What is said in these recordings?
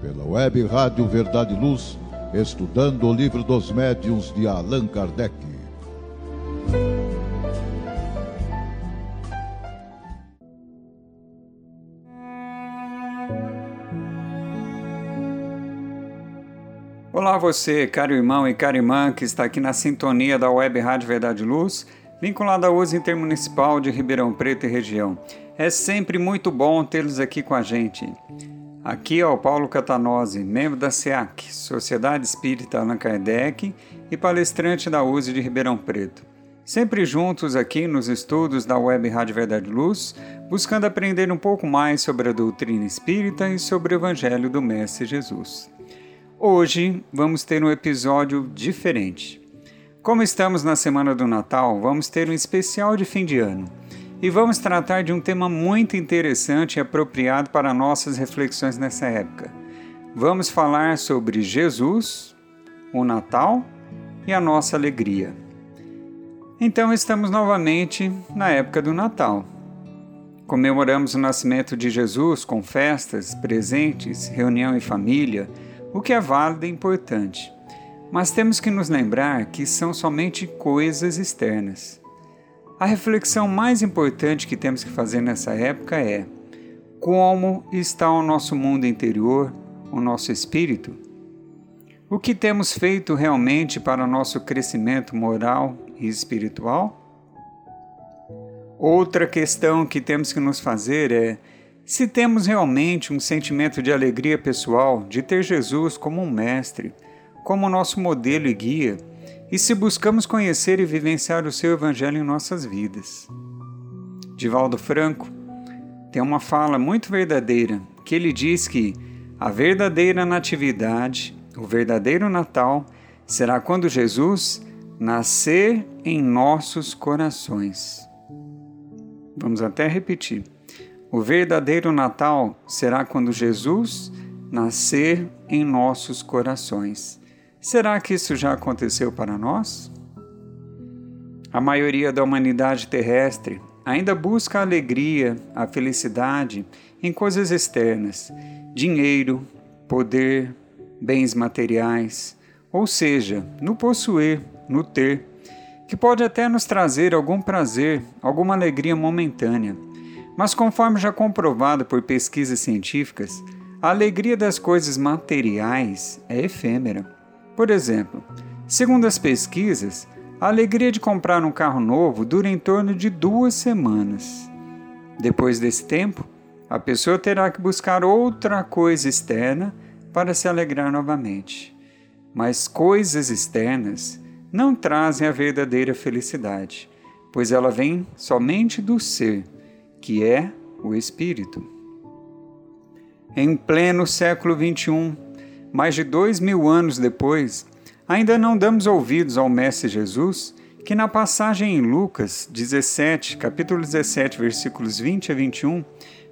pela web Rádio Verdade e Luz, estudando o livro dos médiuns de Allan Kardec. Olá você, caro irmão e cara irmã que está aqui na sintonia da Web Rádio Verdade e Luz, vinculada à uso intermunicipal de Ribeirão Preto e região. É sempre muito bom tê-los aqui com a gente. Aqui é o Paulo Catanose, membro da SEAC, Sociedade Espírita Allan Kardec e palestrante da USE de Ribeirão Preto. Sempre juntos aqui nos estudos da Web Rádio Verdade Luz, buscando aprender um pouco mais sobre a doutrina espírita e sobre o Evangelho do Mestre Jesus. Hoje vamos ter um episódio diferente. Como estamos na semana do Natal, vamos ter um especial de fim de ano e vamos tratar de um tema muito interessante e apropriado para nossas reflexões nessa época. Vamos falar sobre Jesus, o Natal e a nossa alegria. Então estamos novamente na época do Natal. Comemoramos o nascimento de Jesus com festas, presentes, reunião em família o que é válido e importante. Mas temos que nos lembrar que são somente coisas externas. A reflexão mais importante que temos que fazer nessa época é: como está o nosso mundo interior, o nosso espírito? O que temos feito realmente para o nosso crescimento moral e espiritual? Outra questão que temos que nos fazer é se temos realmente um sentimento de alegria pessoal de ter Jesus como um mestre, como nosso modelo e guia, e se buscamos conhecer e vivenciar o seu Evangelho em nossas vidas. Divaldo Franco tem uma fala muito verdadeira que ele diz que a verdadeira natividade, o verdadeiro Natal, será quando Jesus nascer em nossos corações. Vamos até repetir. O verdadeiro Natal será quando Jesus nascer em nossos corações. Será que isso já aconteceu para nós? A maioria da humanidade terrestre ainda busca a alegria, a felicidade em coisas externas, dinheiro, poder, bens materiais, ou seja, no possuir, no ter, que pode até nos trazer algum prazer, alguma alegria momentânea mas, conforme já comprovado por pesquisas científicas, a alegria das coisas materiais é efêmera. Por exemplo, segundo as pesquisas, a alegria de comprar um carro novo dura em torno de duas semanas. Depois desse tempo, a pessoa terá que buscar outra coisa externa para se alegrar novamente. Mas coisas externas não trazem a verdadeira felicidade, pois ela vem somente do ser que é o Espírito. Em pleno século XXI, mais de dois mil anos depois, ainda não damos ouvidos ao Mestre Jesus, que na passagem em Lucas 17, capítulo 17, versículos 20 a 21,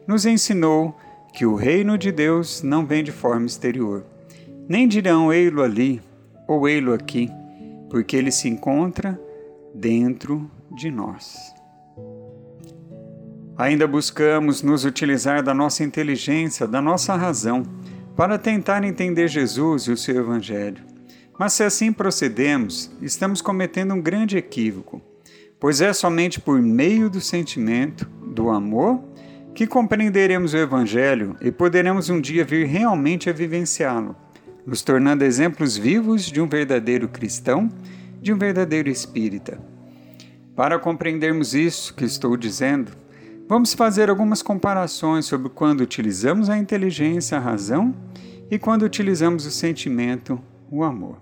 nos ensinou que o reino de Deus não vem de forma exterior. Nem dirão ei-lo ali ou ei-lo aqui, porque ele se encontra dentro de nós. Ainda buscamos nos utilizar da nossa inteligência, da nossa razão, para tentar entender Jesus e o seu Evangelho. Mas se assim procedemos, estamos cometendo um grande equívoco, pois é somente por meio do sentimento, do amor, que compreenderemos o Evangelho e poderemos um dia vir realmente a vivenciá-lo, nos tornando exemplos vivos de um verdadeiro cristão, de um verdadeiro espírita. Para compreendermos isso que estou dizendo, Vamos fazer algumas comparações sobre quando utilizamos a inteligência, a razão e quando utilizamos o sentimento, o amor.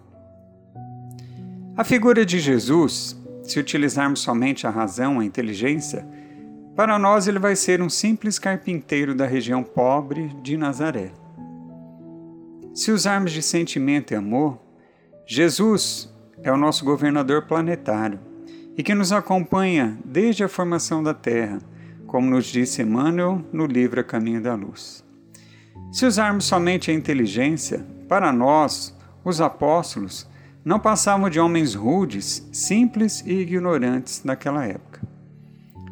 A figura de Jesus, se utilizarmos somente a razão, a inteligência, para nós ele vai ser um simples carpinteiro da região pobre de Nazaré. Se usarmos de sentimento e amor, Jesus é o nosso governador planetário e que nos acompanha desde a formação da Terra como nos disse Emmanuel no livro A Caminho da Luz. Se usarmos somente a inteligência, para nós, os apóstolos, não passavam de homens rudes, simples e ignorantes naquela época.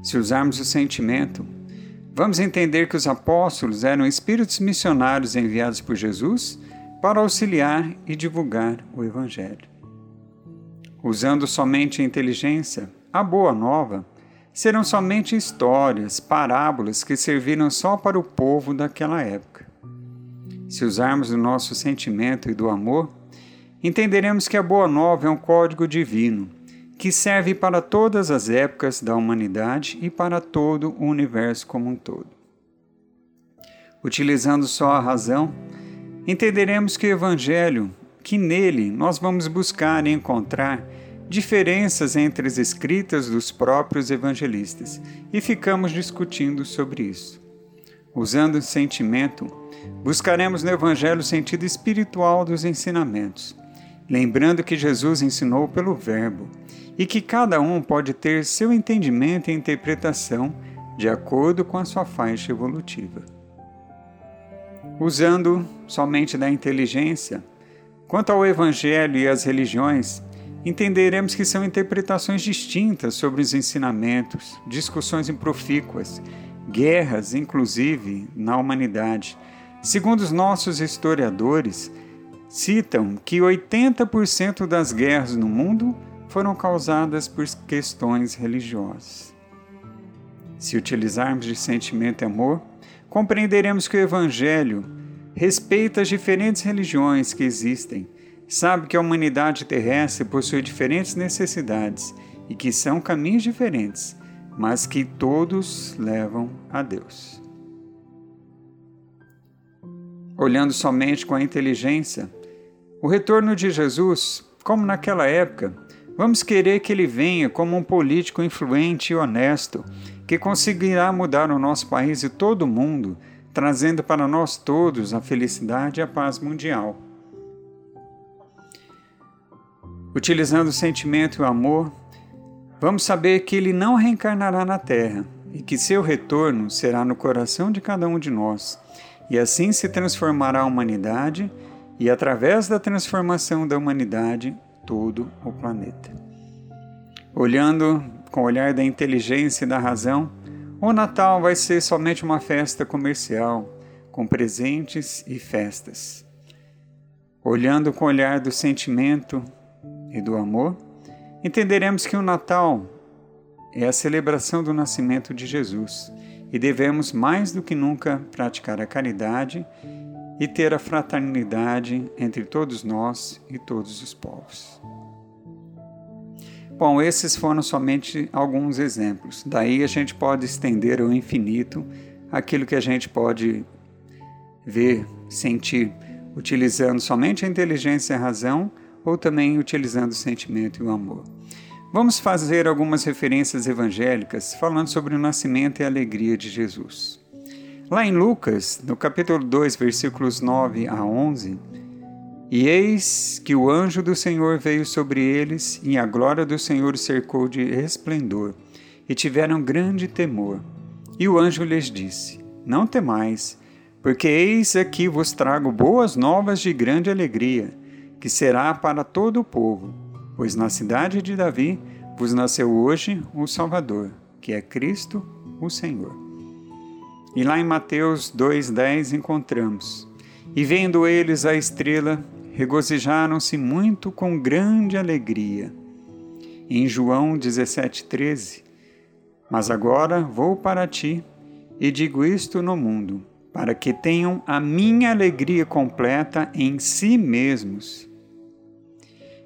Se usarmos o sentimento, Vamos entender que os apóstolos eram espíritos missionários enviados por Jesus para auxiliar e divulgar o Evangelho. Usando somente a inteligência, a boa nova serão somente histórias, parábolas que serviram só para o povo daquela época. Se usarmos o nosso sentimento e do amor, entenderemos que a Boa Nova é um código divino que serve para todas as épocas da humanidade e para todo o universo como um todo. Utilizando só a razão, entenderemos que o Evangelho, que nele nós vamos buscar e encontrar diferenças entre as escritas dos próprios evangelistas e ficamos discutindo sobre isso. Usando o sentimento, buscaremos no Evangelho o sentido espiritual dos ensinamentos, lembrando que Jesus ensinou pelo Verbo e que cada um pode ter seu entendimento e interpretação de acordo com a sua faixa evolutiva. Usando somente da inteligência, quanto ao Evangelho e às religiões, entenderemos que são interpretações distintas sobre os ensinamentos, discussões improfícuas, guerras, inclusive, na humanidade. Segundo os nossos historiadores, citam que 80% das guerras no mundo foram causadas por questões religiosas. Se utilizarmos de sentimento e amor, compreenderemos que o Evangelho respeita as diferentes religiões que existem sabe que a humanidade terrestre possui diferentes necessidades e que são caminhos diferentes, mas que todos levam a Deus. Olhando somente com a inteligência, o retorno de Jesus, como naquela época, vamos querer que ele venha como um político influente e honesto, que conseguirá mudar o nosso país e todo o mundo, trazendo para nós todos a felicidade e a paz mundial. Utilizando o sentimento e o amor, vamos saber que ele não reencarnará na Terra e que seu retorno será no coração de cada um de nós, e assim se transformará a humanidade e, através da transformação da humanidade, todo o planeta. Olhando com o olhar da inteligência e da razão, o Natal vai ser somente uma festa comercial, com presentes e festas. Olhando com o olhar do sentimento e do amor, entenderemos que o Natal é a celebração do nascimento de Jesus e devemos mais do que nunca praticar a caridade e ter a fraternidade entre todos nós e todos os povos. Bom, esses foram somente alguns exemplos. Daí a gente pode estender ao infinito aquilo que a gente pode ver, sentir, utilizando somente a inteligência e a razão ou também utilizando o sentimento e o amor. Vamos fazer algumas referências evangélicas falando sobre o nascimento e a alegria de Jesus. Lá em Lucas, no capítulo 2, versículos 9 a 11, e eis que o anjo do Senhor veio sobre eles, e a glória do Senhor cercou de resplendor, e tiveram grande temor. E o anjo lhes disse: Não temais, porque eis aqui vos trago boas novas de grande alegria que será para todo o povo, pois na cidade de Davi vos nasceu hoje o Salvador, que é Cristo, o Senhor. E lá em Mateus 2,10 encontramos: E vendo eles a estrela, regozijaram-se muito com grande alegria. Em João 17,13: Mas agora vou para ti e digo isto no mundo, para que tenham a minha alegria completa em si mesmos.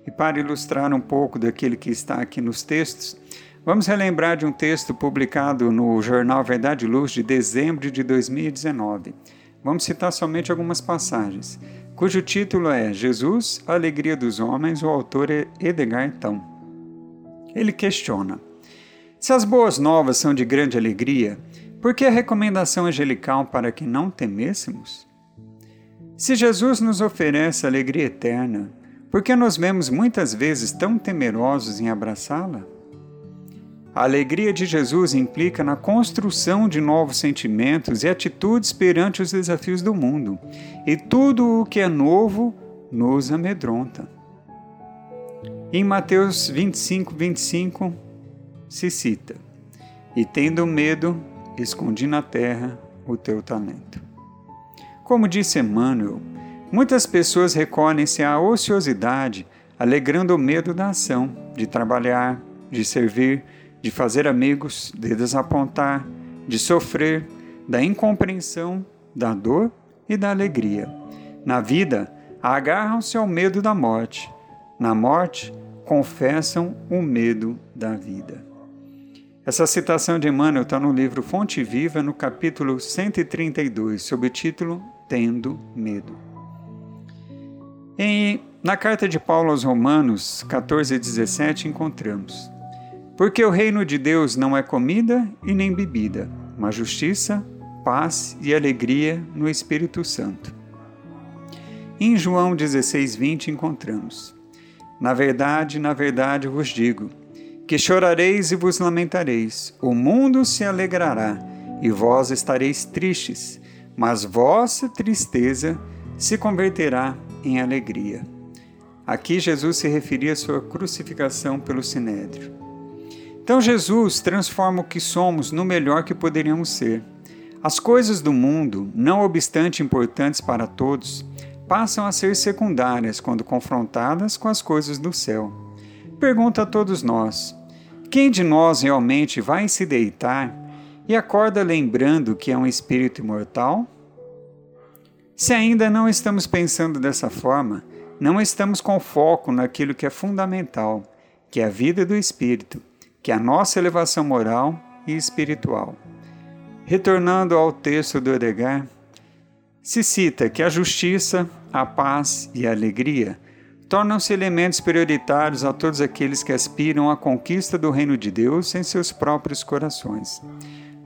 E para ilustrar um pouco daquilo que está aqui nos textos, vamos relembrar de um texto publicado no jornal Verdade e Luz de dezembro de 2019. Vamos citar somente algumas passagens, cujo título é Jesus, a Alegria dos Homens, o autor é Edgar Tão. Ele questiona: Se as boas novas são de grande alegria, por que a recomendação angelical para que não temêssemos? Se Jesus nos oferece alegria eterna, porque nos vemos muitas vezes tão temerosos em abraçá-la? A alegria de Jesus implica na construção de novos sentimentos e atitudes perante os desafios do mundo, e tudo o que é novo nos amedronta. Em Mateus 25, 25 se cita: E tendo medo, escondi na terra o teu talento. Como disse Emmanuel, muitas pessoas recolhem-se à ociosidade, alegrando o medo da ação, de trabalhar, de servir, de fazer amigos, de desapontar, de sofrer, da incompreensão, da dor e da alegria. Na vida, agarram-se ao medo da morte. Na morte, confessam o medo da vida. Essa citação de Emmanuel está no livro Fonte Viva, no capítulo 132, sob o título Tendo Medo. Em, na carta de Paulo aos Romanos 14 e 17 encontramos: Porque o reino de Deus não é comida e nem bebida, mas justiça, paz e alegria no Espírito Santo. Em João 16, 20 encontramos: Na verdade, na verdade vos digo que chorareis e vos lamentareis, o mundo se alegrará, e vós estareis tristes, mas vossa tristeza se converterá em alegria. Aqui Jesus se referia à sua crucificação pelo sinédrio. Então Jesus transforma o que somos no melhor que poderíamos ser. As coisas do mundo, não obstante importantes para todos, passam a ser secundárias quando confrontadas com as coisas do céu. Pergunta a todos nós: quem de nós realmente vai se deitar e acorda lembrando que é um espírito imortal? Se ainda não estamos pensando dessa forma, não estamos com foco naquilo que é fundamental, que é a vida do espírito, que é a nossa elevação moral e espiritual. Retornando ao texto do Edgar, se cita que a justiça, a paz e a alegria tornam-se elementos prioritários a todos aqueles que aspiram à conquista do reino de Deus em seus próprios corações.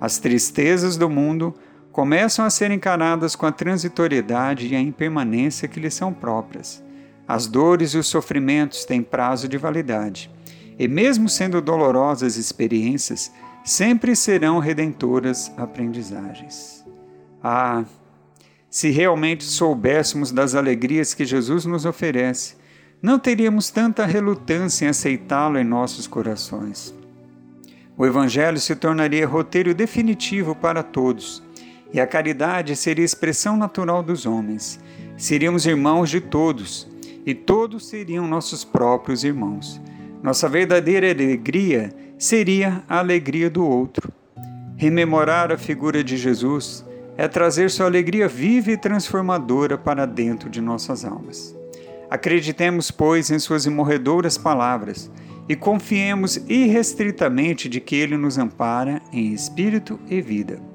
As tristezas do mundo começam a ser encaradas com a transitoriedade e a impermanência que lhes são próprias. As dores e os sofrimentos têm prazo de validade, e mesmo sendo dolorosas experiências, sempre serão redentoras aprendizagens. Ah, se realmente soubéssemos das alegrias que Jesus nos oferece, não teríamos tanta relutância em aceitá-lo em nossos corações. O Evangelho se tornaria roteiro definitivo para todos, e a caridade seria expressão natural dos homens. Seríamos irmãos de todos, e todos seriam nossos próprios irmãos. Nossa verdadeira alegria seria a alegria do outro. Rememorar a figura de Jesus é trazer sua alegria viva e transformadora para dentro de nossas almas. Acreditemos, pois, em Suas imorredoras palavras e confiemos irrestritamente de que Ele nos ampara em espírito e vida.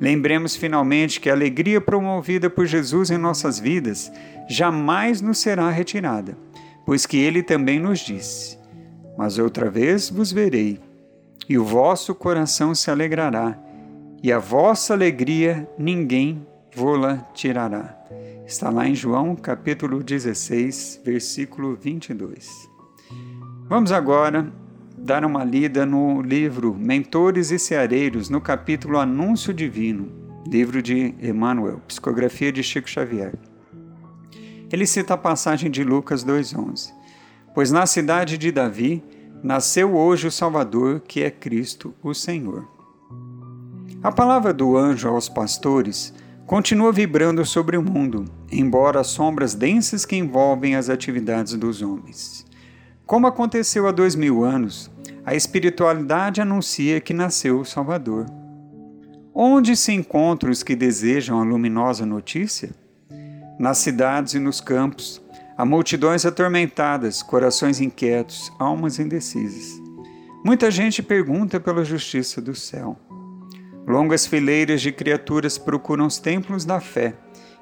Lembremos finalmente que a alegria promovida por Jesus em nossas vidas jamais nos será retirada, pois que Ele também nos disse: Mas outra vez vos verei, e o vosso coração se alegrará, e a vossa alegria ninguém vô-la tirará. Está lá em João capítulo 16, versículo 22. Vamos agora dar uma lida no livro Mentores e Ceareiros, no capítulo Anúncio Divino, livro de Emmanuel, psicografia de Chico Xavier. Ele cita a passagem de Lucas 2,11: Pois na cidade de Davi nasceu hoje o Salvador, que é Cristo, o Senhor. A palavra do anjo aos pastores continua vibrando sobre o mundo, embora as sombras densas que envolvem as atividades dos homens. Como aconteceu há dois mil anos, a espiritualidade anuncia que nasceu o Salvador. Onde se encontram os que desejam a luminosa notícia? Nas cidades e nos campos, há multidões atormentadas, corações inquietos, almas indecisas. Muita gente pergunta pela justiça do céu. Longas fileiras de criaturas procuram os templos da fé,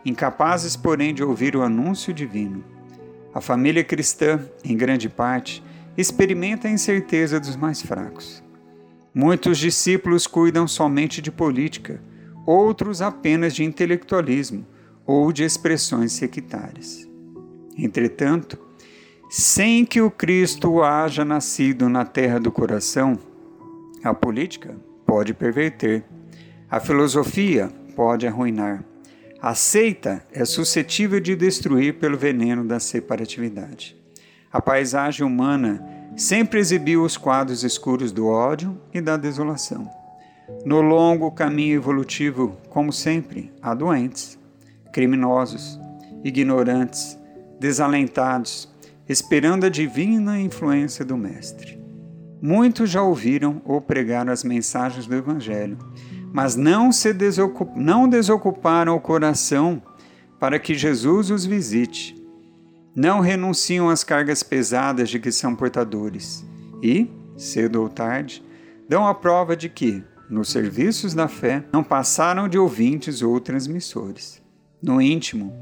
incapazes, porém, de ouvir o anúncio divino. A família cristã, em grande parte, experimenta a incerteza dos mais fracos. Muitos discípulos cuidam somente de política, outros apenas de intelectualismo ou de expressões sectárias. Entretanto, sem que o Cristo haja nascido na terra do coração, a política pode perverter, a filosofia pode arruinar, a seita é suscetível de destruir pelo veneno da separatividade. A paisagem humana sempre exibiu os quadros escuros do ódio e da desolação. No longo caminho evolutivo, como sempre, há doentes, criminosos, ignorantes, desalentados, esperando a divina influência do Mestre. Muitos já ouviram ou pregaram as mensagens do Evangelho, mas não, se desocup... não desocuparam o coração para que Jesus os visite. Não renunciam às cargas pesadas de que são portadores e, cedo ou tarde, dão a prova de que, nos serviços da fé, não passaram de ouvintes ou transmissores. No íntimo,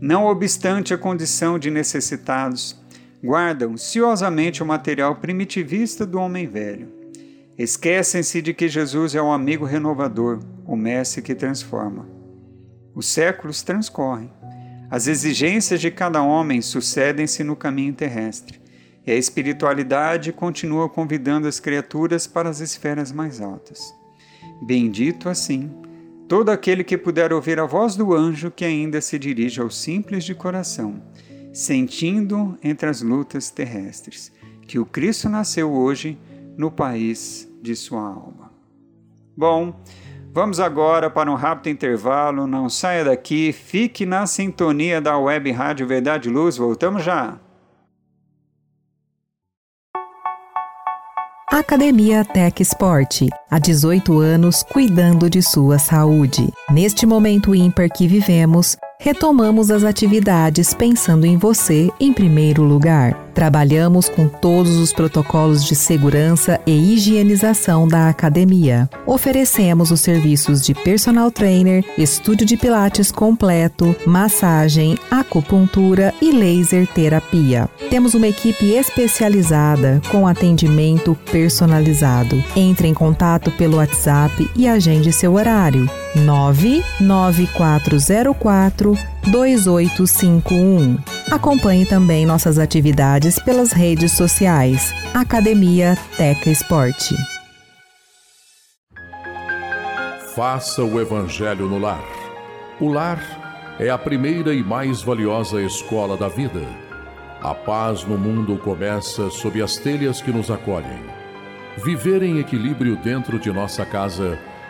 não obstante a condição de necessitados, guardam ciosamente o material primitivista do homem velho. Esquecem-se de que Jesus é o amigo renovador, o mestre que transforma. Os séculos transcorrem. As exigências de cada homem sucedem-se no caminho terrestre, e a espiritualidade continua convidando as criaturas para as esferas mais altas. Bendito assim, todo aquele que puder ouvir a voz do anjo que ainda se dirige aos simples de coração sentindo entre as lutas terrestres que o Cristo nasceu hoje no país de sua alma. Bom, vamos agora para um rápido intervalo. Não saia daqui, fique na sintonia da Web Rádio Verdade Luz. Voltamos já. Academia Tech Sport, há 18 anos cuidando de sua saúde. Neste momento ímpar que vivemos, retomamos as atividades pensando em você em primeiro lugar. Trabalhamos com todos os protocolos de segurança e higienização da academia. Oferecemos os serviços de personal trainer, estúdio de pilates completo, massagem, acupuntura e laser terapia. Temos uma equipe especializada com atendimento personalizado. Entre em contato pelo WhatsApp e agende seu horário. 99404 2851. Acompanhe também nossas atividades pelas redes sociais. Academia Teca Esporte. Faça o Evangelho no lar. O lar é a primeira e mais valiosa escola da vida. A paz no mundo começa sob as telhas que nos acolhem. Viver em equilíbrio dentro de nossa casa é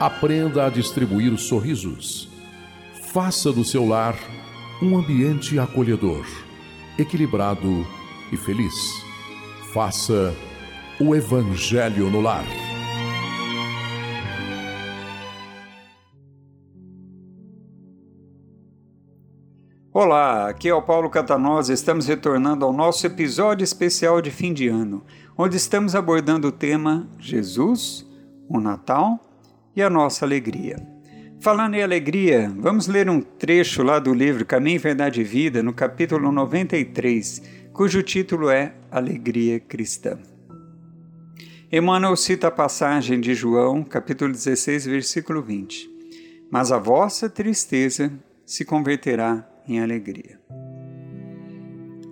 Aprenda a distribuir sorrisos. Faça do seu lar um ambiente acolhedor, equilibrado e feliz. Faça o Evangelho no lar. Olá, aqui é o Paulo Catanosa. Estamos retornando ao nosso episódio especial de fim de ano, onde estamos abordando o tema Jesus, o Natal e a nossa alegria. Falando em alegria, vamos ler um trecho lá do livro Caminho, Verdade e Vida, no capítulo 93, cujo título é Alegria Cristã. Emmanuel cita a passagem de João, capítulo 16, versículo 20. Mas a vossa tristeza se converterá em alegria.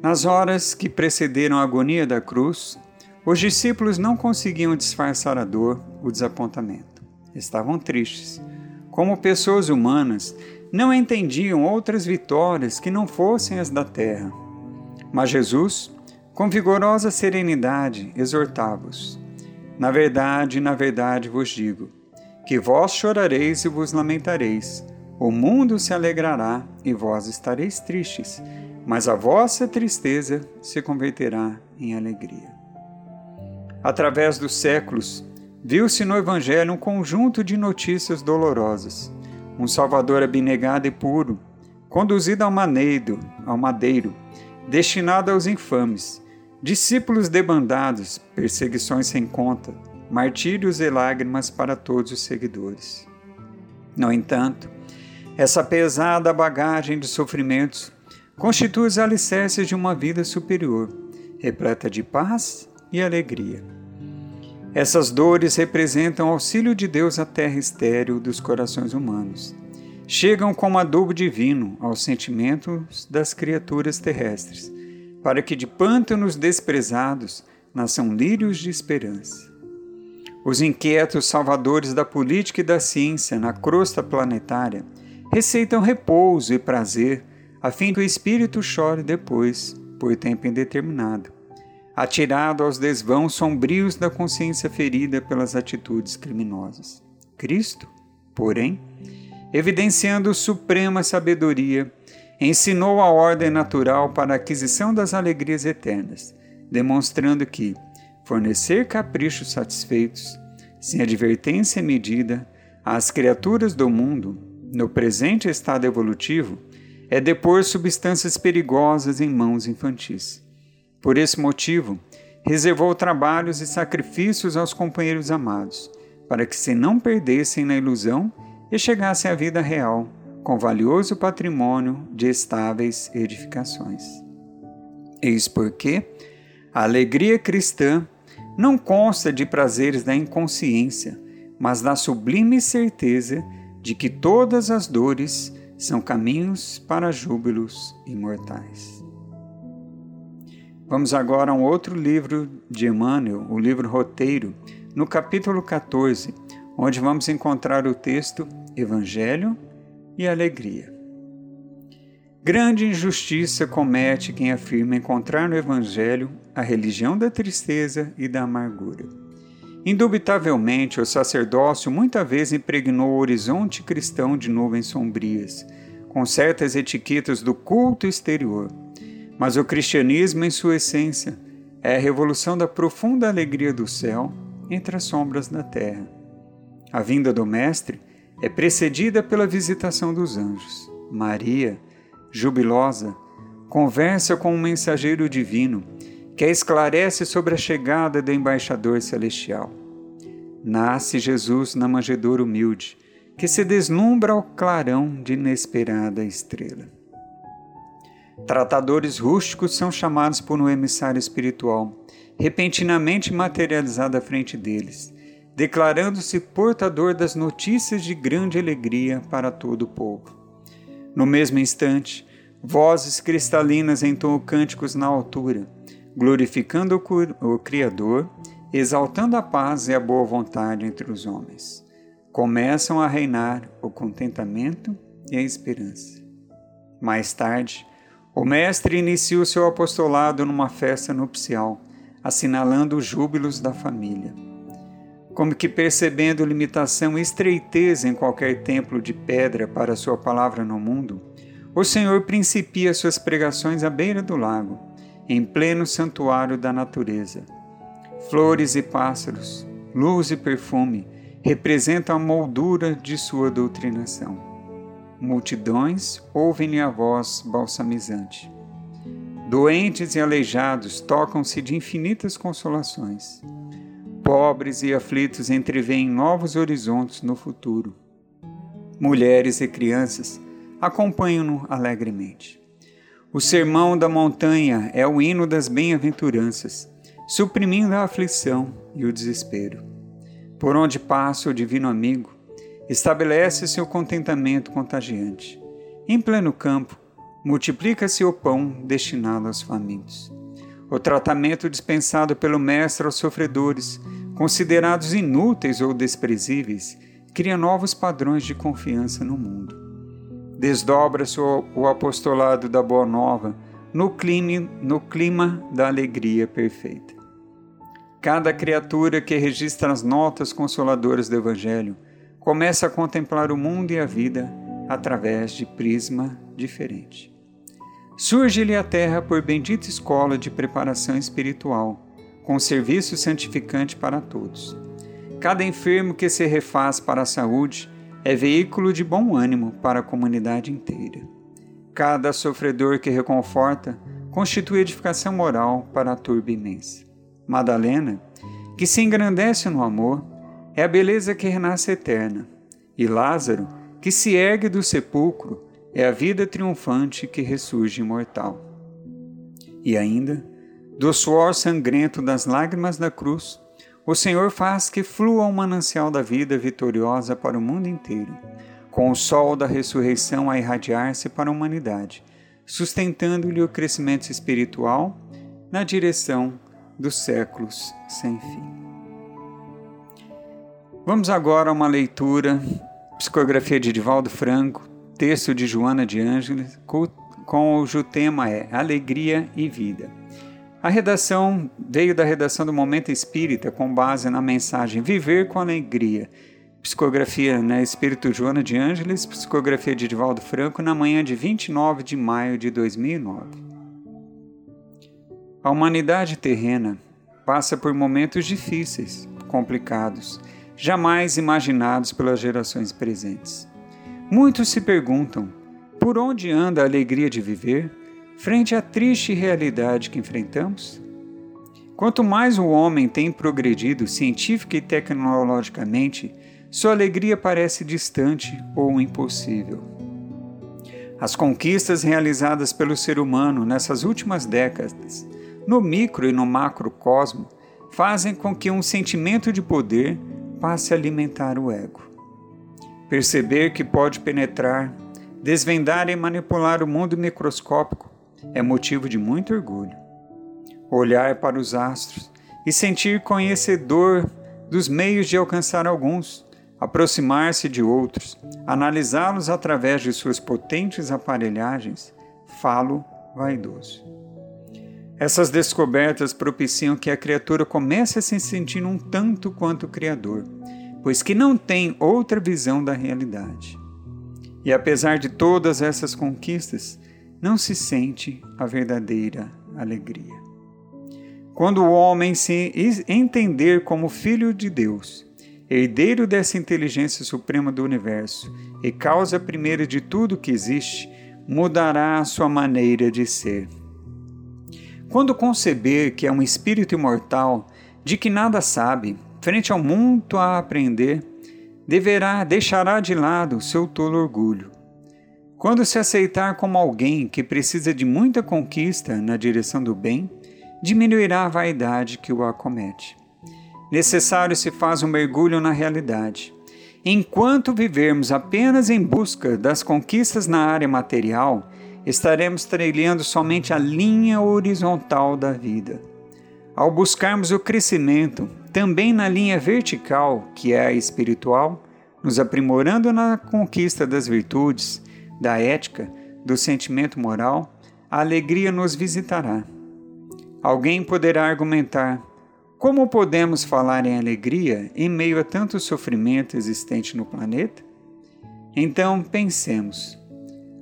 Nas horas que precederam a agonia da cruz, os discípulos não conseguiam disfarçar a dor, o desapontamento. Estavam tristes como pessoas humanas, não entendiam outras vitórias que não fossem as da terra. Mas Jesus, com vigorosa serenidade, exortava-os: Na verdade, na verdade vos digo, que vós chorareis e vos lamentareis, o mundo se alegrará e vós estareis tristes, mas a vossa tristeza se converterá em alegria. Através dos séculos, viu-se no Evangelho um conjunto de notícias dolorosas. Um Salvador abnegado e puro, conduzido ao maneiro, ao madeiro, destinado aos infames, discípulos debandados, perseguições sem conta, martírios e lágrimas para todos os seguidores. No entanto, essa pesada bagagem de sofrimentos constitui os alicerces de uma vida superior, repleta de paz e alegria. Essas dores representam auxílio de Deus à terra estéril dos corações humanos. Chegam como adubo divino aos sentimentos das criaturas terrestres, para que de pântanos desprezados nasçam lírios de esperança. Os inquietos salvadores da política e da ciência na crosta planetária receitam repouso e prazer, a fim que o espírito chore depois, por tempo indeterminado, atirado aos desvãos sombrios da consciência ferida pelas atitudes criminosas. Cristo, porém, evidenciando suprema sabedoria, ensinou a ordem natural para a aquisição das alegrias eternas, demonstrando que fornecer caprichos satisfeitos, sem advertência medida, às criaturas do mundo no presente estado evolutivo, é depor substâncias perigosas em mãos infantis. Por esse motivo, reservou trabalhos e sacrifícios aos companheiros amados, para que se não perdessem na ilusão e chegassem à vida real, com valioso patrimônio de estáveis edificações. Eis porque a alegria cristã não consta de prazeres da inconsciência, mas da sublime certeza de que todas as dores são caminhos para júbilos imortais. Vamos agora a um outro livro de Emmanuel, o livro Roteiro, no capítulo 14, onde vamos encontrar o texto Evangelho e Alegria. Grande injustiça comete quem afirma encontrar no Evangelho a religião da tristeza e da amargura. Indubitavelmente, o sacerdócio muita vez impregnou o horizonte cristão de nuvens sombrias, com certas etiquetas do culto exterior. Mas o cristianismo, em sua essência, é a revolução da profunda alegria do céu entre as sombras da terra. A vinda do Mestre é precedida pela visitação dos anjos. Maria, jubilosa, conversa com um mensageiro divino que a esclarece sobre a chegada do embaixador celestial. Nasce Jesus na manjedoura humilde, que se deslumbra ao clarão de inesperada estrela. Tratadores rústicos são chamados por um emissário espiritual, repentinamente materializado à frente deles, declarando-se portador das notícias de grande alegria para todo o povo. No mesmo instante, vozes cristalinas entoam cânticos na altura, glorificando o Criador, exaltando a paz e a boa vontade entre os homens. Começam a reinar o contentamento e a esperança. Mais tarde, o Mestre inicia o seu apostolado numa festa nupcial, assinalando os júbilos da família. Como que percebendo limitação e estreiteza em qualquer templo de pedra para sua palavra no mundo, o Senhor principia suas pregações à beira do lago em pleno santuário da natureza. Flores e pássaros, luz e perfume representam a moldura de sua doutrinação. Multidões ouvem-lhe a voz balsamizante. Doentes e aleijados tocam-se de infinitas consolações. Pobres e aflitos entreveem novos horizontes no futuro. Mulheres e crianças acompanham-no alegremente. O sermão da montanha é o hino das bem-aventuranças, suprimindo a aflição e o desespero. Por onde passa o divino amigo, estabelece-se o contentamento contagiante. Em pleno campo, multiplica-se o pão destinado aos famintos. O tratamento dispensado pelo Mestre aos sofredores, considerados inúteis ou desprezíveis, cria novos padrões de confiança no mundo desdobra-se o apostolado da Boa Nova no clima, no clima da alegria perfeita. Cada criatura que registra as notas consoladoras do Evangelho começa a contemplar o mundo e a vida através de prisma diferente. Surge-lhe a terra por bendita escola de preparação espiritual, com serviço santificante para todos. Cada enfermo que se refaz para a saúde é veículo de bom ânimo para a comunidade inteira. Cada sofredor que reconforta constitui edificação moral para a turba imensa. Madalena, que se engrandece no amor, é a beleza que renasce eterna, e Lázaro, que se ergue do sepulcro, é a vida triunfante que ressurge imortal. E ainda, do suor sangrento das lágrimas da cruz, o Senhor faz que flua um manancial da vida vitoriosa para o mundo inteiro, com o sol da ressurreição a irradiar-se para a humanidade, sustentando-lhe o crescimento espiritual na direção dos séculos sem fim. Vamos agora a uma leitura, psicografia de Edivaldo Franco, texto de Joana de Ângeles, cujo tema é Alegria e Vida. A redação veio da redação do Momento Espírita, com base na mensagem Viver com Alegria. Psicografia né, Espírito Joana de Ângeles, psicografia de Edivaldo Franco, na manhã de 29 de maio de 2009. A humanidade terrena passa por momentos difíceis, complicados, jamais imaginados pelas gerações presentes. Muitos se perguntam: por onde anda a alegria de viver? frente à triste realidade que enfrentamos? Quanto mais o homem tem progredido científica e tecnologicamente, sua alegria parece distante ou impossível. As conquistas realizadas pelo ser humano nessas últimas décadas, no micro e no macrocosmo, fazem com que um sentimento de poder passe a alimentar o ego. Perceber que pode penetrar, desvendar e manipular o mundo microscópico é motivo de muito orgulho. Olhar para os astros e sentir conhecedor dos meios de alcançar alguns, aproximar-se de outros, analisá-los através de suas potentes aparelhagens, falo vaidoso. Essas descobertas propiciam que a criatura comece a se sentir um tanto quanto Criador, pois que não tem outra visão da realidade. E apesar de todas essas conquistas, não se sente a verdadeira alegria. Quando o homem se entender como filho de Deus, herdeiro dessa inteligência suprema do universo e causa primeira de tudo que existe, mudará a sua maneira de ser. Quando conceber que é um espírito imortal, de que nada sabe, frente ao mundo a aprender, deverá deixará de lado seu tolo orgulho quando se aceitar como alguém que precisa de muita conquista na direção do bem, diminuirá a vaidade que o acomete. Necessário se faz um mergulho na realidade. Enquanto vivermos apenas em busca das conquistas na área material, estaremos trilhando somente a linha horizontal da vida. Ao buscarmos o crescimento, também na linha vertical, que é a espiritual, nos aprimorando na conquista das virtudes, da ética, do sentimento moral, a alegria nos visitará. Alguém poderá argumentar: como podemos falar em alegria em meio a tanto sofrimento existente no planeta? Então pensemos.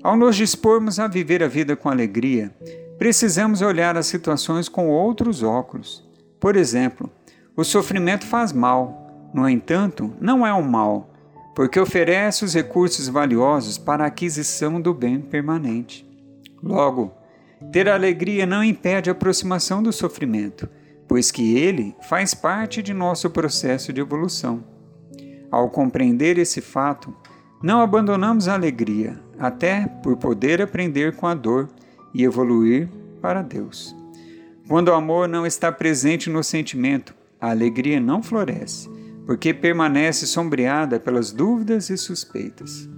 Ao nos dispormos a viver a vida com alegria, precisamos olhar as situações com outros óculos. Por exemplo, o sofrimento faz mal, no entanto, não é um mal, porque oferece os recursos valiosos para a aquisição do bem permanente. Logo, ter alegria não impede a aproximação do sofrimento, pois que ele faz parte de nosso processo de evolução. Ao compreender esse fato, não abandonamos a alegria, até por poder aprender com a dor e evoluir para Deus. Quando o amor não está presente no sentimento, a alegria não floresce porque permanece sombreada pelas dúvidas e suspeitas.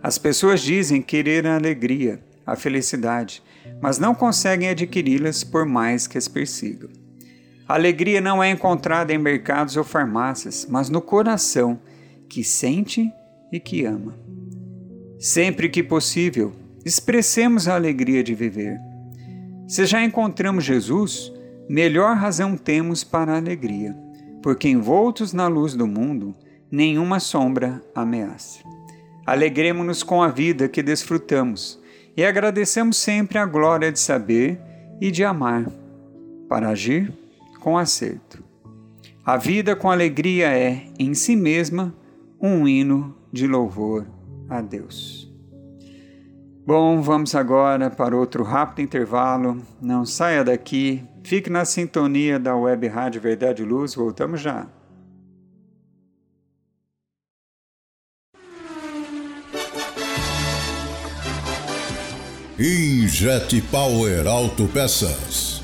As pessoas dizem querer a alegria, a felicidade, mas não conseguem adquiri-las por mais que as persigam. A alegria não é encontrada em mercados ou farmácias, mas no coração que sente e que ama. Sempre que possível, expressemos a alegria de viver. Se já encontramos Jesus, melhor razão temos para a alegria porque envoltos na luz do mundo, nenhuma sombra ameaça. Alegremos-nos com a vida que desfrutamos e agradecemos sempre a glória de saber e de amar, para agir com acerto. A vida com alegria é, em si mesma, um hino de louvor a Deus. Bom, vamos agora para outro rápido intervalo. Não saia daqui, fique na sintonia da Web Rádio Verdade e Luz. Voltamos já. Injet Power Auto Peças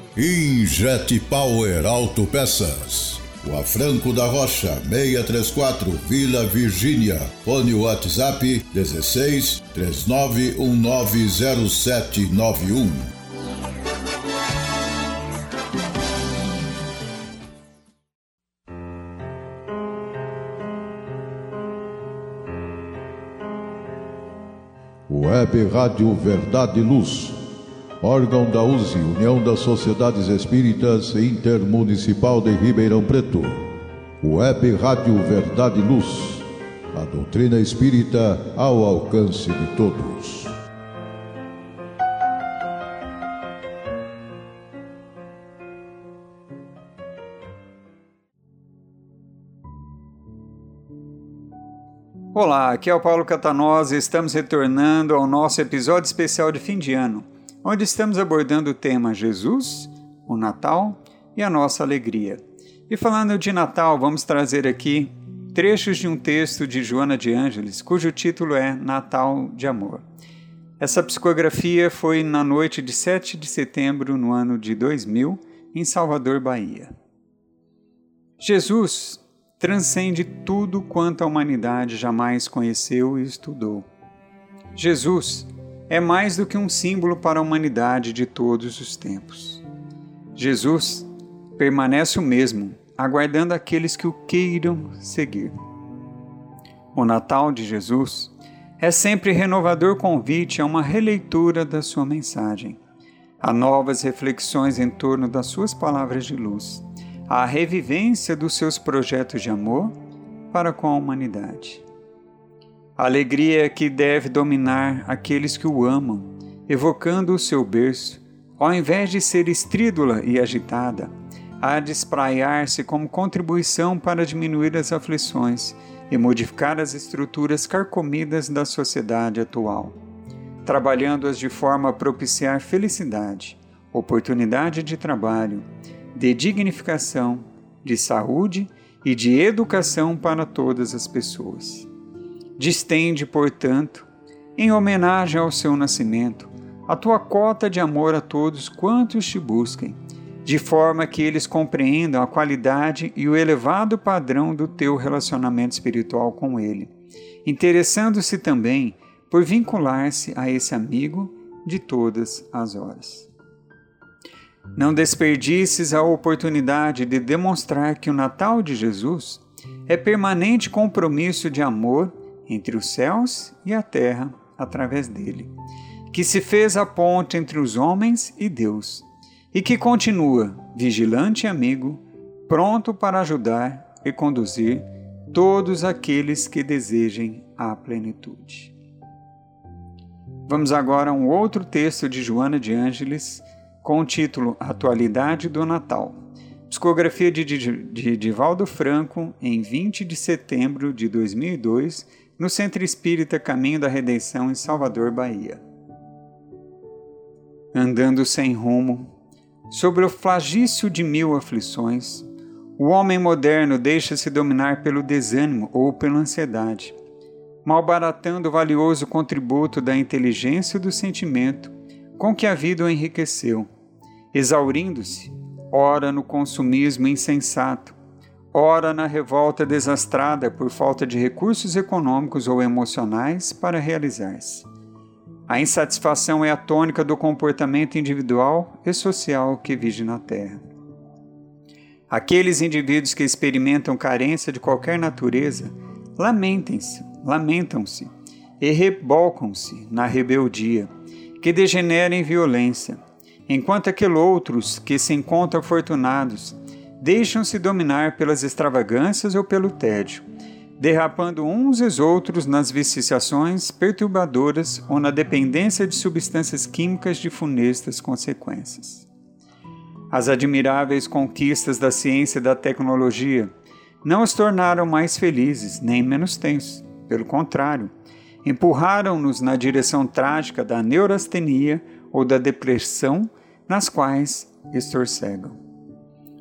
Injet Power Autopeças. Rua Franco da Rocha, 634, Vila Virgínia. Fone WhatsApp 16 39190791. Web Rádio Verdade e Luz órgão da USE, União das Sociedades Espíritas Intermunicipal de Ribeirão Preto. Web Rádio Verdade e Luz. A doutrina espírita ao alcance de todos. Olá, aqui é o Paulo Catanosa e estamos retornando ao nosso episódio especial de fim de ano onde estamos abordando o tema Jesus, o Natal e a nossa alegria. E falando de Natal, vamos trazer aqui trechos de um texto de Joana de Ângeles, cujo título é Natal de Amor. Essa psicografia foi na noite de 7 de setembro no ano de 2000, em Salvador, Bahia. Jesus transcende tudo quanto a humanidade jamais conheceu e estudou. Jesus é mais do que um símbolo para a humanidade de todos os tempos. Jesus permanece o mesmo, aguardando aqueles que o queiram seguir. O Natal de Jesus é sempre renovador convite a uma releitura da sua mensagem, a novas reflexões em torno das suas palavras de luz, a revivência dos seus projetos de amor para com a humanidade. A alegria que deve dominar aqueles que o amam, evocando o seu berço, ao invés de ser estrídula e agitada, há de espraiar-se como contribuição para diminuir as aflições e modificar as estruturas carcomidas da sociedade atual, trabalhando-as de forma a propiciar felicidade, oportunidade de trabalho, de dignificação, de saúde e de educação para todas as pessoas. Distende, portanto, em homenagem ao seu nascimento, a tua cota de amor a todos quantos te busquem, de forma que eles compreendam a qualidade e o elevado padrão do teu relacionamento espiritual com Ele, interessando-se também por vincular-se a esse amigo de todas as horas. Não desperdices a oportunidade de demonstrar que o Natal de Jesus é permanente compromisso de amor entre os céus e a terra através dele, que se fez a ponte entre os homens e Deus, e que continua vigilante e amigo, pronto para ajudar e conduzir todos aqueles que desejem a plenitude. Vamos agora a um outro texto de Joana de Ângeles com o título Atualidade do Natal. Psicografia de, de, Divaldo Franco em 20 de setembro de 2002 no Centro Espírita Caminho da Redenção em Salvador, Bahia. Andando sem rumo, sobre o flagício de mil aflições, o homem moderno deixa-se dominar pelo desânimo ou pela ansiedade, malbaratando o valioso contributo da inteligência e do sentimento com que a vida o enriqueceu, exaurindo-se, ora no consumismo insensato, ora na revolta desastrada por falta de recursos econômicos ou emocionais para realizar-se. A insatisfação é a tônica do comportamento individual e social que vige na Terra. Aqueles indivíduos que experimentam carência de qualquer natureza lamentem-se, lamentam-se e rebolcam-se na rebeldia, que degenera em violência, enquanto aqueles outros que se encontram afortunados deixam-se dominar pelas extravagâncias ou pelo tédio, derrapando uns e os outros nas viciações perturbadoras ou na dependência de substâncias químicas de funestas consequências. As admiráveis conquistas da ciência e da tecnologia não os tornaram mais felizes, nem menos tensos. Pelo contrário, empurraram-nos na direção trágica da neurastenia ou da depressão, nas quais estorcegam.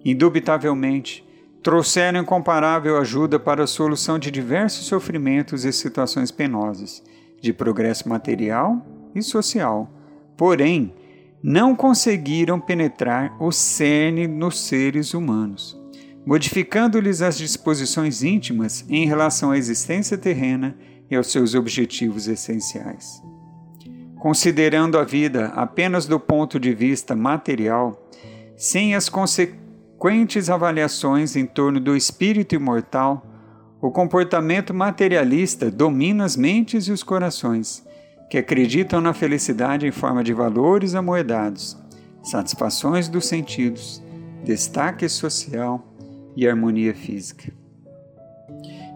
Indubitavelmente, trouxeram incomparável ajuda para a solução de diversos sofrimentos e situações penosas, de progresso material e social. Porém, não conseguiram penetrar o cerne nos seres humanos, modificando-lhes as disposições íntimas em relação à existência terrena e aos seus objetivos essenciais. Considerando a vida apenas do ponto de vista material, sem as consequentes avaliações em torno do espírito imortal, o comportamento materialista domina as mentes e os corações, que acreditam na felicidade em forma de valores amoedados, satisfações dos sentidos, destaque social e harmonia física.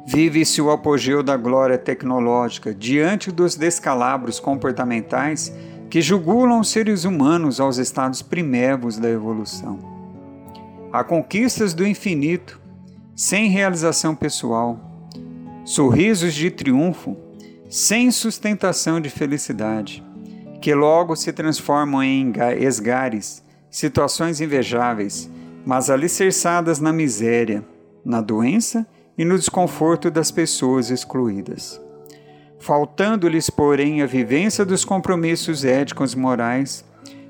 Vive-se o apogeu da glória tecnológica diante dos descalabros comportamentais que jugulam os seres humanos aos estados primevos da evolução. Há conquistas do infinito, sem realização pessoal, sorrisos de triunfo, sem sustentação de felicidade, que logo se transformam em esgares, situações invejáveis, mas alicerçadas na miséria, na doença e no desconforto das pessoas excluídas. Faltando-lhes, porém, a vivência dos compromissos éticos morais,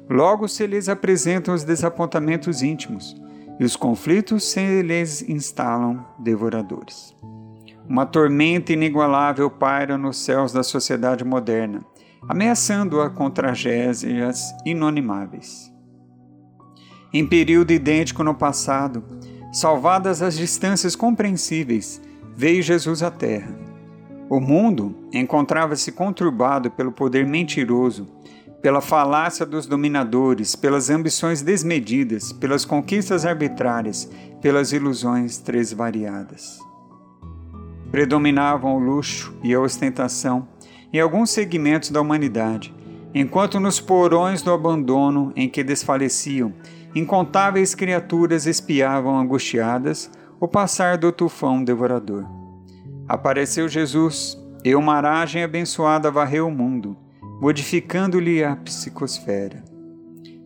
logo se lhes apresentam os desapontamentos íntimos e os conflitos se lhes instalam devoradores. Uma tormenta inigualável paira nos céus da sociedade moderna, ameaçando-a com tragédias inonimáveis. Em período idêntico no passado, Salvadas as distâncias compreensíveis, veio Jesus à Terra. O mundo encontrava-se conturbado pelo poder mentiroso, pela falácia dos dominadores, pelas ambições desmedidas, pelas conquistas arbitrárias, pelas ilusões tresvariadas. Predominavam o luxo e a ostentação em alguns segmentos da humanidade, enquanto nos porões do abandono em que desfaleciam incontáveis criaturas espiavam angustiadas o passar do tufão devorador. Apareceu Jesus, e uma aragem abençoada varreu o mundo, modificando-lhe a psicosfera.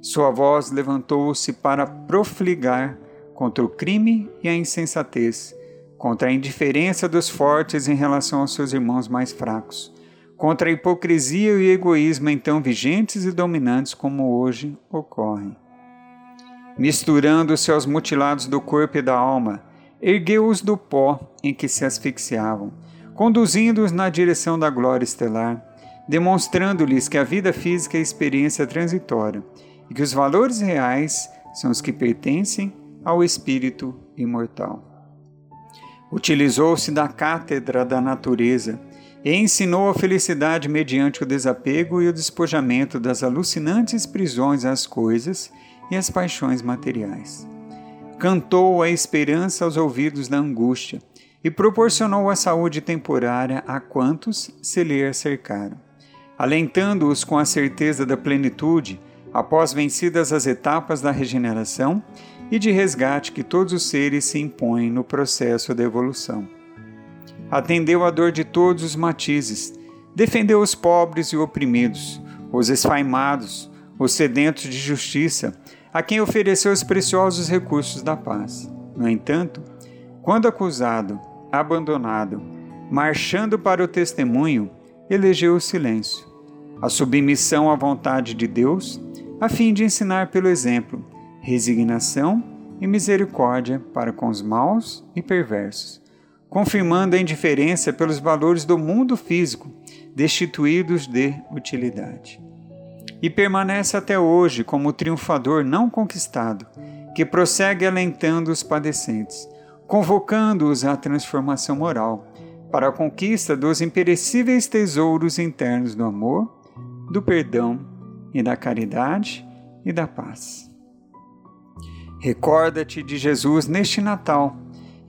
Sua voz levantou-se para profligar contra o crime e a insensatez, contra a indiferença dos fortes em relação aos seus irmãos mais fracos, contra a hipocrisia e o egoísmo então vigentes e dominantes como hoje ocorrem misturando-se aos mutilados do corpo e da alma, ergueu-os do pó em que se asfixiavam, conduzindo-os na direção da glória estelar, demonstrando-lhes que a vida física é experiência transitória e que os valores reais são os que pertencem ao espírito imortal. Utilizou-se da cátedra da natureza e ensinou a felicidade mediante o desapego e o despojamento das alucinantes prisões às coisas e as paixões materiais. Cantou a esperança aos ouvidos da angústia e proporcionou a saúde temporária a quantos se lhe acercaram, alentando-os com a certeza da plenitude após vencidas as etapas da regeneração e de resgate que todos os seres se impõem no processo da evolução. Atendeu a dor de todos os matizes, defendeu os pobres e oprimidos, os esfaimados, os sedentos de justiça, a quem ofereceu os preciosos recursos da paz. No entanto, quando acusado, abandonado, marchando para o testemunho, elegeu o silêncio, a submissão à vontade de Deus, a fim de ensinar pelo exemplo resignação e misericórdia para com os maus e perversos, confirmando a indiferença pelos valores do mundo físico, destituídos de utilidade. E permanece até hoje como triunfador não conquistado, que prossegue alentando os padecentes, convocando-os à transformação moral, para a conquista dos imperecíveis tesouros internos do amor, do perdão e da caridade e da paz. Recorda-te de Jesus neste Natal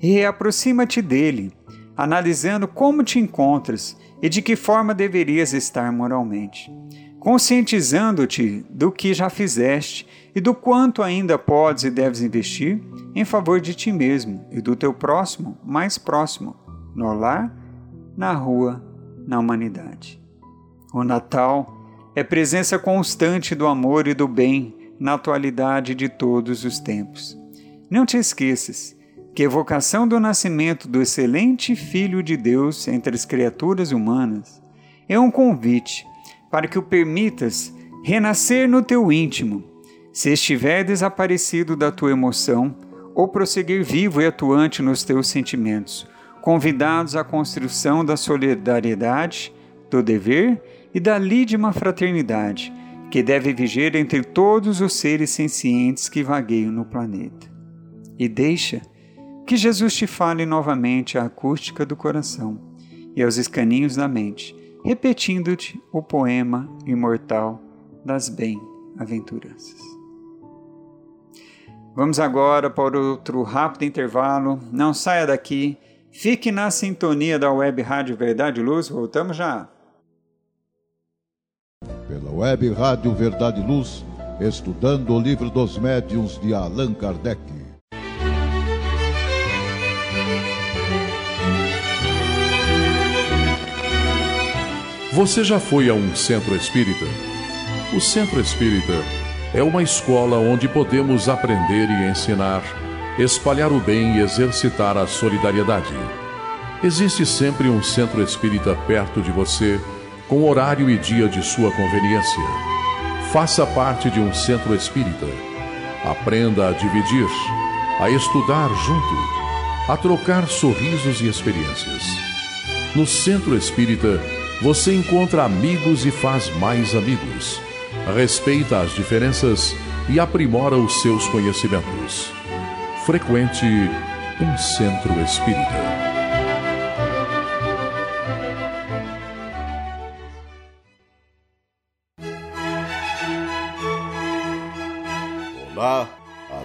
e aproxima-te dele, analisando como te encontras e de que forma deverias estar moralmente conscientizando-te do que já fizeste e do quanto ainda podes e deves investir em favor de ti mesmo e do teu próximo mais próximo, no lar, na rua, na humanidade. O Natal é presença constante do amor e do bem na atualidade de todos os tempos. Não te esqueças que a evocação do nascimento do excelente Filho de Deus entre as criaturas humanas é um convite para que o permitas renascer no teu íntimo, se estiver desaparecido da tua emoção, ou prosseguir vivo e atuante nos teus sentimentos, convidados à construção da solidariedade, do dever e da lídima fraternidade que deve viger entre todos os seres sencientes que vagueiam no planeta. E deixa que Jesus te fale novamente à acústica do coração e aos escaninhos da mente, repetindo-te o poema imortal das bem-aventuranças. Vamos agora para outro rápido intervalo. Não saia daqui. Fique na sintonia da Web Rádio Verdade e Luz. Voltamos já. Pela Web Rádio Verdade Luz, estudando o livro dos médiuns de Allan Kardec. Você já foi a um centro espírita? O centro espírita é uma escola onde podemos aprender e ensinar, espalhar o bem e exercitar a solidariedade. Existe sempre um centro espírita perto de você, com horário e dia de sua conveniência. Faça parte de um centro espírita. Aprenda a dividir, a estudar junto, a trocar sorrisos e experiências. No centro espírita, você encontra amigos e faz mais amigos. Respeita as diferenças e aprimora os seus conhecimentos. Frequente um centro espírita.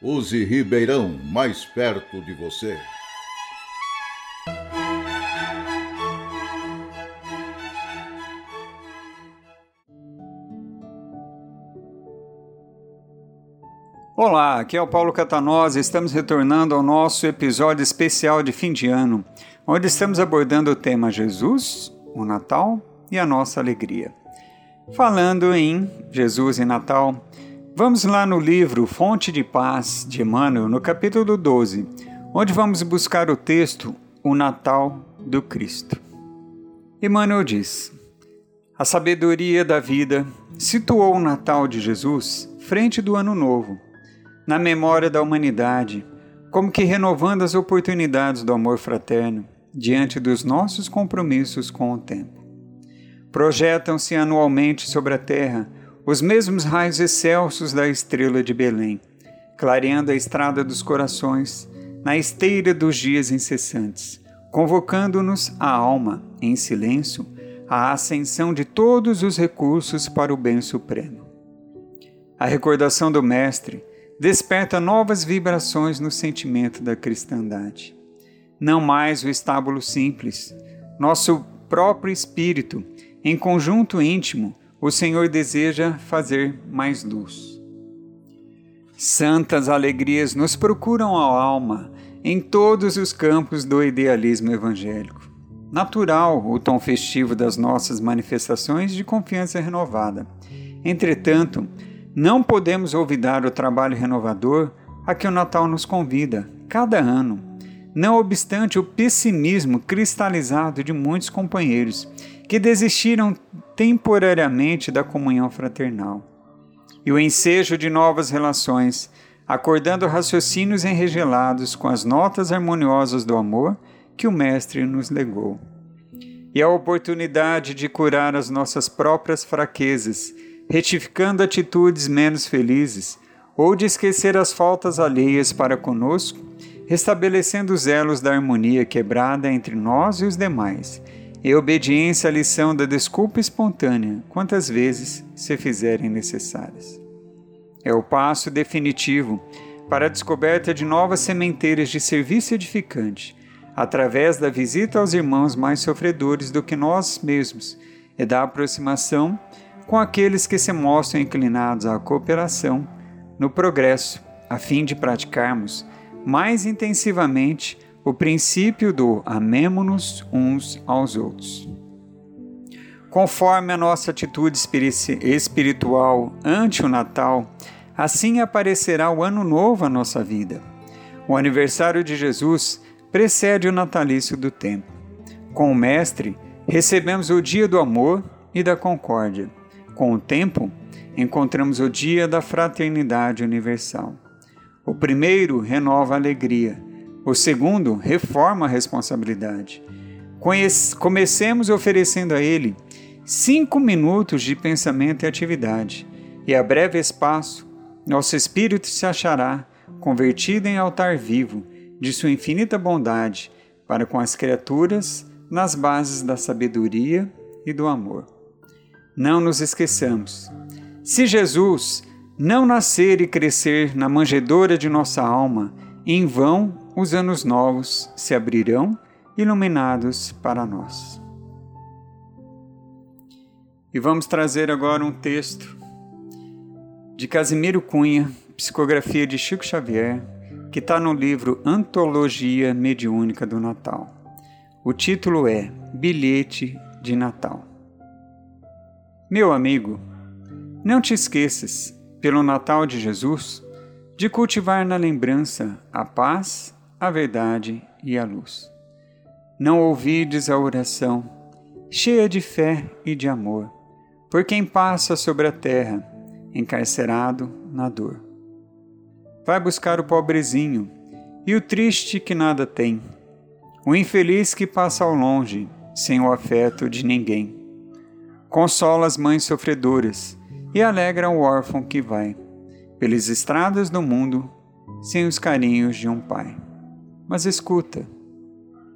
Use Ribeirão mais perto de você. Olá, aqui é o Paulo Catanosa. Estamos retornando ao nosso episódio especial de fim de ano, onde estamos abordando o tema Jesus, o Natal e a nossa alegria. Falando em Jesus e Natal, vamos lá no livro Fonte de Paz de Emmanuel, no capítulo 12, onde vamos buscar o texto O Natal do Cristo. Emmanuel diz: A sabedoria da vida situou o Natal de Jesus frente do Ano Novo na memória da humanidade, como que renovando as oportunidades do amor fraterno diante dos nossos compromissos com o tempo. Projetam-se anualmente sobre a Terra os mesmos raios excelsos da estrela de Belém, clareando a estrada dos corações na esteira dos dias incessantes, convocando-nos a alma, em silêncio, à ascensão de todos os recursos para o bem supremo. A recordação do Mestre desperta novas vibrações no sentimento da cristandade. Não mais o estábulo simples, nosso próprio espírito, em conjunto íntimo, o Senhor deseja fazer mais luz. Santas alegrias nos procuram a alma em todos os campos do idealismo evangélico. Natural o tom festivo das nossas manifestações de confiança renovada. Entretanto, não podemos olvidar o trabalho renovador a que o Natal nos convida, cada ano, não obstante o pessimismo cristalizado de muitos companheiros que desistiram temporariamente da comunhão fraternal. E o ensejo de novas relações, acordando raciocínios enregelados com as notas harmoniosas do amor que o Mestre nos legou. E a oportunidade de curar as nossas próprias fraquezas retificando atitudes menos felizes, ou de esquecer as faltas alheias para conosco, restabelecendo os elos da harmonia quebrada entre nós e os demais, e obediência à lição da desculpa espontânea, quantas vezes se fizerem necessárias. É o passo definitivo para a descoberta de novas sementeiras de serviço edificante, através da visita aos irmãos mais sofredores do que nós mesmos e da aproximação com aqueles que se mostram inclinados à cooperação no progresso, a fim de praticarmos mais intensivamente o princípio do amemo-nos uns aos outros. Conforme a nossa atitude espiritual ante o Natal, assim aparecerá o Ano Novo à nossa vida. O aniversário de Jesus precede o natalício do tempo. Com o Mestre, recebemos o dia do amor e da concórdia. Com o tempo, encontramos o dia da fraternidade universal. O primeiro renova a alegria, o segundo reforma a responsabilidade. comecemos oferecendo a Ele cinco minutos de pensamento e atividade, e a breve espaço, nosso espírito se achará convertido em altar vivo de Sua infinita bondade para com as criaturas nas bases da sabedoria e do amor. Não nos esqueçamos se Jesus não nascer e crescer na manjedoura de nossa alma, em vão os anos novos se abrirão, iluminados para nós. E vamos trazer agora um texto de Casimiro Cunha, psicografia de Chico Xavier, que está no livro Antologia Mediúnica do Natal. O título é Bilhete de Natal. Meu amigo, não te esqueças, pelo Natal de Jesus, de cultivar na lembrança a paz, a verdade e a luz. Não ouvides a oração, cheia de fé e de amor, por quem passa sobre a terra, encarcerado na dor. Vai buscar o pobrezinho e o triste que nada tem, o infeliz que passa ao longe, sem o afeto de ninguém. Consola as mães sofredoras e alegra o órfão que vai pelas estradas do mundo sem os carinhos de um pai. Mas escuta,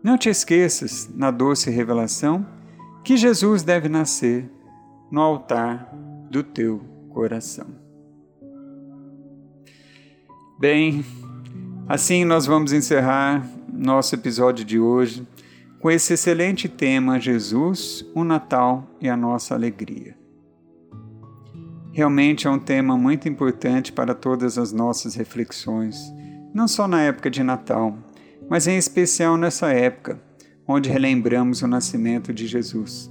não te esqueças, na doce revelação, que Jesus deve nascer no altar do teu coração. Bem, assim nós vamos encerrar nosso episódio de hoje com esse excelente tema: Jesus, o Natal e a nossa alegria. Realmente é um tema muito importante para todas as nossas reflexões, não só na época de Natal, mas em especial nessa época, onde relembramos o nascimento de Jesus,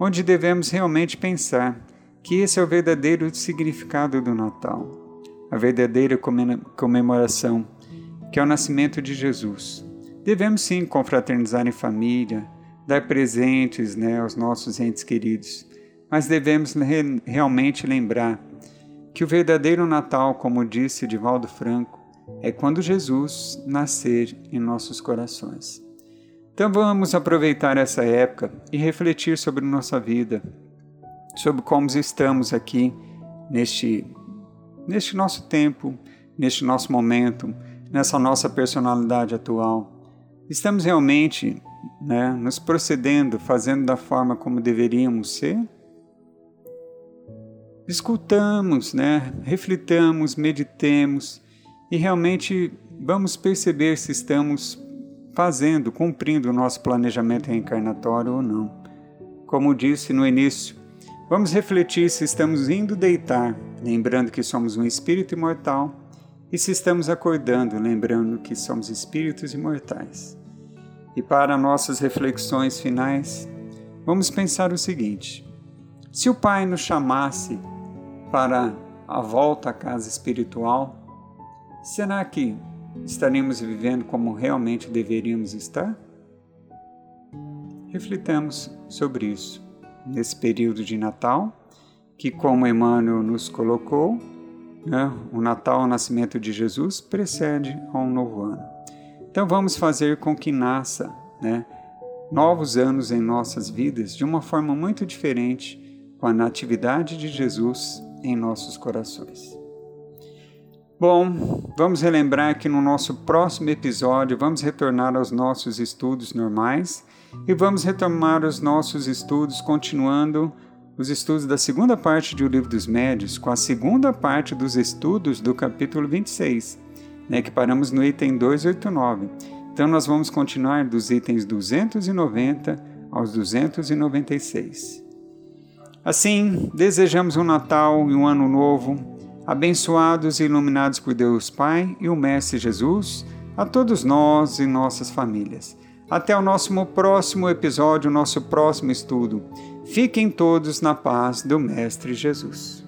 onde devemos realmente pensar que esse é o verdadeiro significado do Natal, a verdadeira comemoração, que é o nascimento de Jesus. Devemos sim confraternizar em família, dar presentes né, aos nossos entes queridos, mas devemos re realmente lembrar que o verdadeiro Natal, como disse Divaldo Franco, é quando Jesus nascer em nossos corações. Então vamos aproveitar essa época e refletir sobre nossa vida, sobre como estamos aqui neste, neste nosso tempo, neste nosso momento, nessa nossa personalidade atual. Estamos realmente né, nos procedendo, fazendo da forma como deveríamos ser? escutamos, né? reflitamos, meditemos e realmente vamos perceber se estamos fazendo, cumprindo o nosso planejamento reencarnatório ou não. Como disse no início, vamos refletir se estamos indo deitar, lembrando que somos um espírito imortal, e se estamos acordando, lembrando que somos espíritos imortais. E para nossas reflexões finais, vamos pensar o seguinte: se o Pai nos chamasse para a volta à casa espiritual, será que estaremos vivendo como realmente deveríamos estar? Reflitamos sobre isso nesse período de Natal, que, como Emmanuel nos colocou, né, o Natal, o nascimento de Jesus, precede a um novo ano. Então vamos fazer com que nasça né, novos anos em nossas vidas de uma forma muito diferente com a Natividade de Jesus em nossos corações. Bom, vamos relembrar que no nosso próximo episódio vamos retornar aos nossos estudos normais e vamos retomar os nossos estudos continuando os estudos da segunda parte do Livro dos Médios com a segunda parte dos estudos do capítulo 26, né, que paramos no item 289. Então nós vamos continuar dos itens 290 aos 296. Assim, desejamos um Natal e um Ano Novo abençoados e iluminados por Deus Pai e o Mestre Jesus, a todos nós e nossas famílias. Até o nosso próximo episódio, nosso próximo estudo. Fiquem todos na paz do Mestre Jesus.